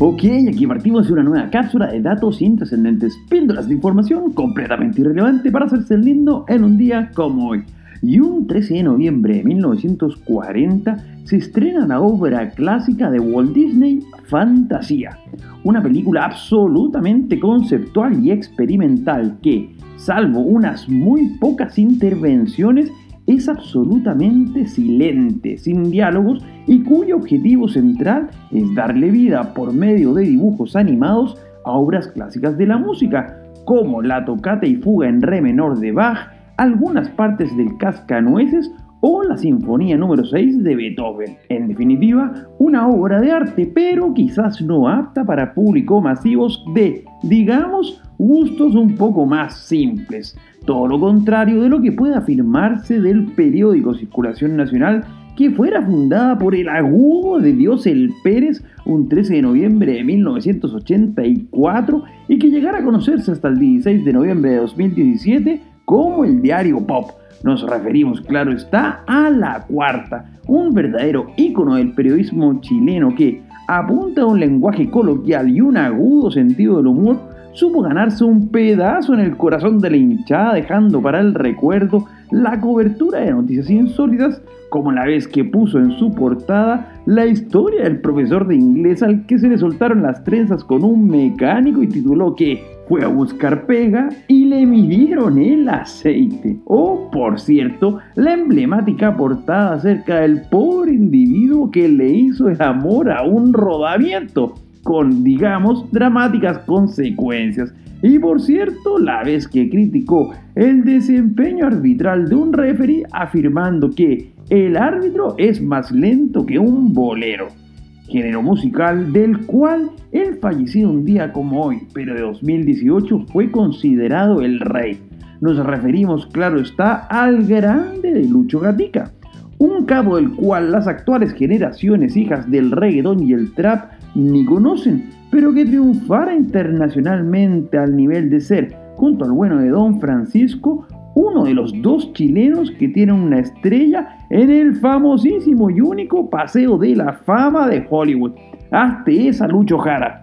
Ok, aquí partimos de una nueva cápsula de datos intrascendentes, píldoras de información completamente irrelevante para hacerse lindo en un día como hoy. Y un 13 de noviembre de 1940 se estrena la obra clásica de Walt Disney, Fantasía, una película absolutamente conceptual y experimental que, salvo unas muy pocas intervenciones, es absolutamente silente, sin diálogos y cuyo objetivo central es darle vida por medio de dibujos animados a obras clásicas de la música, como la tocata y fuga en re menor de Bach, algunas partes del Cascanueces o la Sinfonía número 6 de Beethoven. En definitiva, una obra de arte, pero quizás no apta para público masivos de, digamos, gustos un poco más simples. Todo lo contrario de lo que puede afirmarse del periódico Circulación Nacional que fuera fundada por el agudo de Dios el Pérez un 13 de noviembre de 1984 y que llegara a conocerse hasta el 16 de noviembre de 2017 como el diario Pop. Nos referimos, claro está, a La Cuarta, un verdadero ícono del periodismo chileno que, apunta a un lenguaje coloquial y un agudo sentido del humor, supo ganarse un pedazo en el corazón de la hinchada, dejando para el recuerdo la cobertura de noticias insólitas, como la vez que puso en su portada la historia del profesor de inglés al que se le soltaron las trenzas con un mecánico y tituló que fue a buscar pega y le midieron el aceite. O, por cierto, la emblemática portada acerca del pobre individuo que le hizo el amor a un rodamiento con, digamos, dramáticas consecuencias. Y por cierto, la vez que criticó el desempeño arbitral de un referee afirmando que el árbitro es más lento que un bolero, género musical del cual el fallecido un día como hoy, pero de 2018, fue considerado el rey. Nos referimos, claro está, al grande de Lucho Gatica, un cabo del cual las actuales generaciones hijas del reggaeton y el trap ni conocen, pero que triunfara internacionalmente al nivel de ser, junto al bueno de Don Francisco, uno de los dos chilenos que tienen una estrella en el famosísimo y único Paseo de la Fama de Hollywood. Hasta esa Lucho Jara.